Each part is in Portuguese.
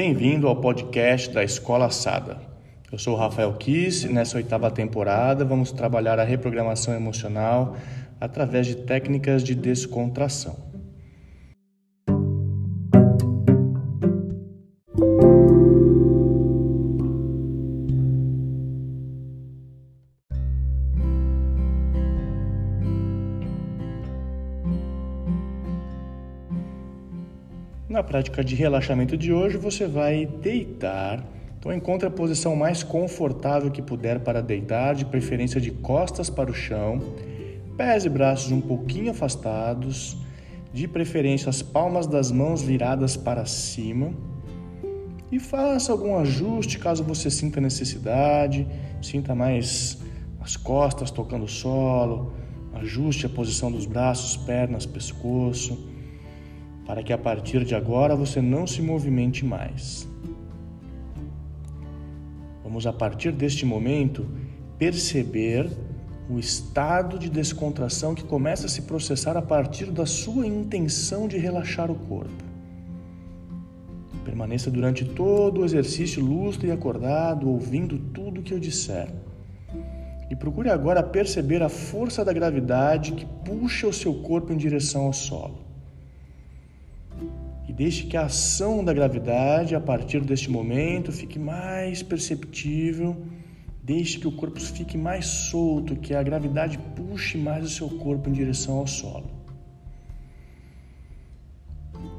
Bem-vindo ao podcast da Escola Sada. Eu sou o Rafael Kiss e nessa oitava temporada vamos trabalhar a reprogramação emocional através de técnicas de descontração. Na prática de relaxamento de hoje, você vai deitar. Então, encontre a posição mais confortável que puder para deitar, de preferência de costas para o chão, pés e braços um pouquinho afastados, de preferência as palmas das mãos viradas para cima. E faça algum ajuste caso você sinta necessidade, sinta mais as costas tocando o solo, ajuste a posição dos braços, pernas, pescoço para que a partir de agora você não se movimente mais. Vamos, a partir deste momento, perceber o estado de descontração que começa a se processar a partir da sua intenção de relaxar o corpo. Permaneça durante todo o exercício lúcido e acordado, ouvindo tudo o que eu disser. E procure agora perceber a força da gravidade que puxa o seu corpo em direção ao solo deixe que a ação da gravidade, a partir deste momento, fique mais perceptível. Deixe que o corpo fique mais solto, que a gravidade puxe mais o seu corpo em direção ao solo.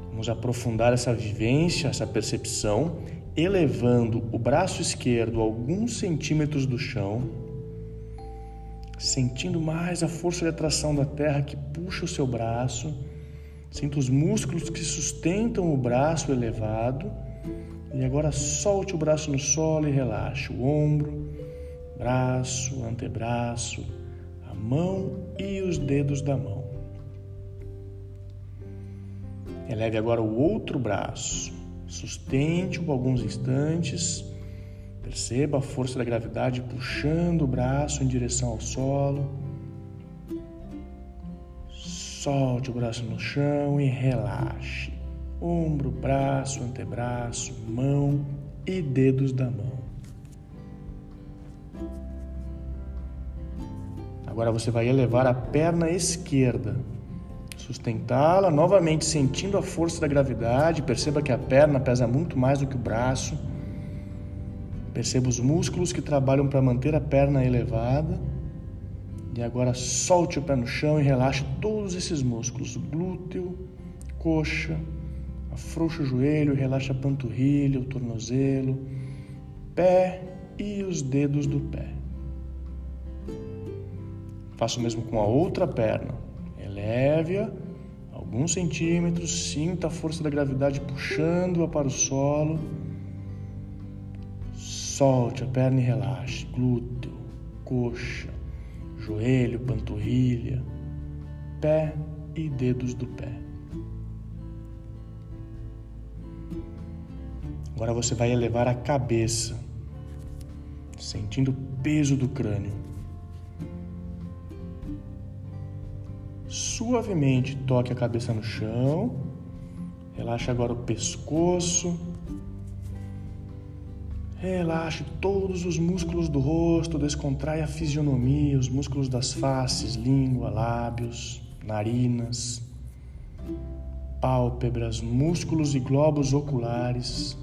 Vamos aprofundar essa vivência, essa percepção, elevando o braço esquerdo alguns centímetros do chão, sentindo mais a força de atração da terra que puxa o seu braço Sinta os músculos que sustentam o braço elevado. E agora solte o braço no solo e relaxe o ombro, braço, antebraço, a mão e os dedos da mão. Eleve agora o outro braço. Sustente-o por alguns instantes. Perceba a força da gravidade puxando o braço em direção ao solo. Solte o braço no chão e relaxe. Ombro, braço, antebraço, mão e dedos da mão. Agora você vai elevar a perna esquerda, sustentá-la, novamente sentindo a força da gravidade. Perceba que a perna pesa muito mais do que o braço. Perceba os músculos que trabalham para manter a perna elevada. E agora solte o pé no chão e relaxe todos esses músculos: glúteo, coxa, afrouxa o joelho, relaxa a panturrilha, o tornozelo, pé e os dedos do pé. Faça o mesmo com a outra perna. Eleve-a alguns centímetros, sinta a força da gravidade puxando-a para o solo. Solte a perna e relaxe. Glúteo, coxa, joelho, panturrilha, pé e dedos do pé. Agora você vai elevar a cabeça, sentindo o peso do crânio. Suavemente toque a cabeça no chão. Relaxa agora o pescoço, Relaxe todos os músculos do rosto, descontrai a fisionomia, os músculos das faces, língua, lábios, narinas, pálpebras, músculos e globos oculares,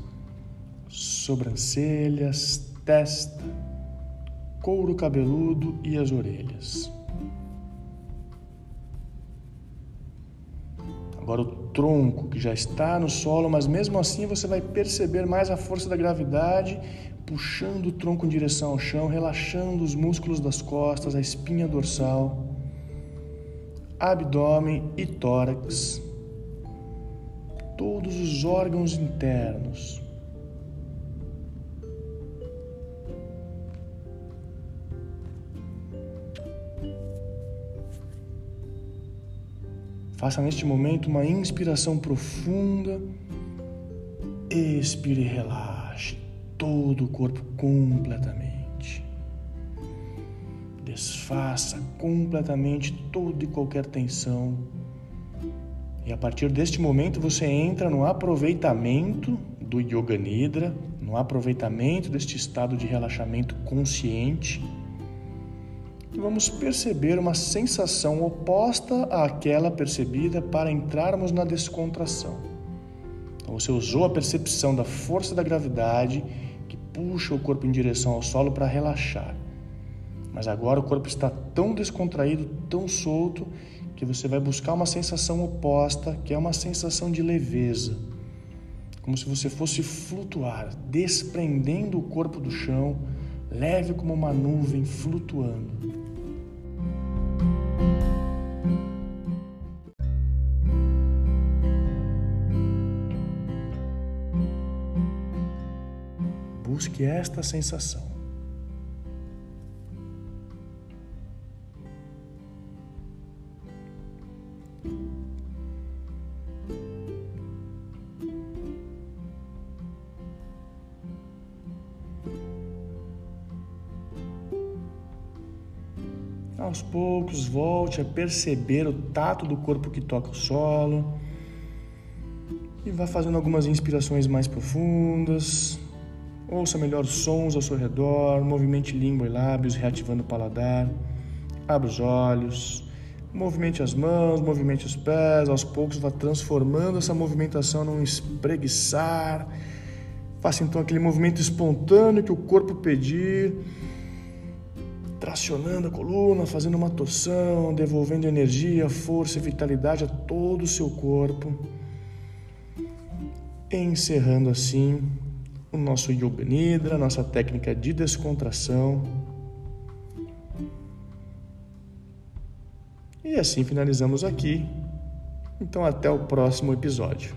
sobrancelhas, testa, couro cabeludo e as orelhas. Agora o tronco que já está no solo, mas mesmo assim você vai perceber mais a força da gravidade puxando o tronco em direção ao chão, relaxando os músculos das costas, a espinha dorsal, abdômen e tórax, todos os órgãos internos. Faça neste momento uma inspiração profunda. Expire e relaxe todo o corpo completamente. Desfaça completamente toda e qualquer tensão. E a partir deste momento você entra no aproveitamento do Yoga Nidra, no aproveitamento deste estado de relaxamento consciente. E vamos perceber uma sensação oposta àquela percebida para entrarmos na descontração. Então, você usou a percepção da força da gravidade que puxa o corpo em direção ao solo para relaxar. Mas agora o corpo está tão descontraído, tão solto, que você vai buscar uma sensação oposta, que é uma sensação de leveza. Como se você fosse flutuar, desprendendo o corpo do chão, leve como uma nuvem flutuando. Busque esta sensação. Aos poucos, volte a perceber o tato do corpo que toca o solo. E vá fazendo algumas inspirações mais profundas. Ouça melhor os sons ao seu redor, movimente língua e lábios, reativando o paladar. Abra os olhos, movimente as mãos, movimente os pés. Aos poucos, vá transformando essa movimentação num espreguiçar. Faça então aquele movimento espontâneo que o corpo pedir tracionando a coluna, fazendo uma torção, devolvendo energia, força e vitalidade a todo o seu corpo. Encerrando assim o nosso Yoga Nidra, nossa técnica de descontração. E assim finalizamos aqui. Então, até o próximo episódio.